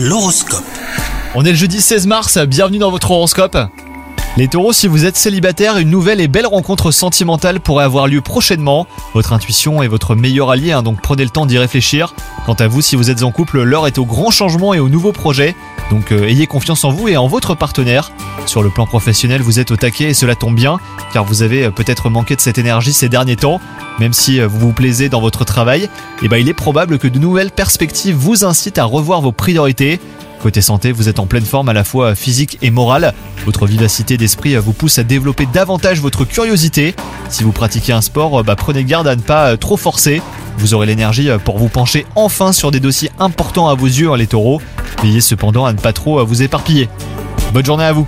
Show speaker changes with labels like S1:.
S1: L'horoscope.
S2: On est le jeudi 16 mars, bienvenue dans votre horoscope. Les taureaux, si vous êtes célibataire, une nouvelle et belle rencontre sentimentale pourrait avoir lieu prochainement. Votre intuition est votre meilleur allié, hein, donc prenez le temps d'y réfléchir. Quant à vous, si vous êtes en couple, l'heure est au grand changement et aux nouveaux projets. Donc euh, ayez confiance en vous et en votre partenaire. Sur le plan professionnel, vous êtes au taquet et cela tombe bien, car vous avez euh, peut-être manqué de cette énergie ces derniers temps. Même si euh, vous vous plaisez dans votre travail, eh ben, il est probable que de nouvelles perspectives vous incitent à revoir vos priorités. Côté santé, vous êtes en pleine forme à la fois physique et morale. Votre vivacité d'esprit vous pousse à développer davantage votre curiosité. Si vous pratiquez un sport, bah, prenez garde à ne pas trop forcer. Vous aurez l'énergie pour vous pencher enfin sur des dossiers importants à vos yeux, hein, les taureaux. Veillez cependant à ne pas trop vous éparpiller. Bonne journée à vous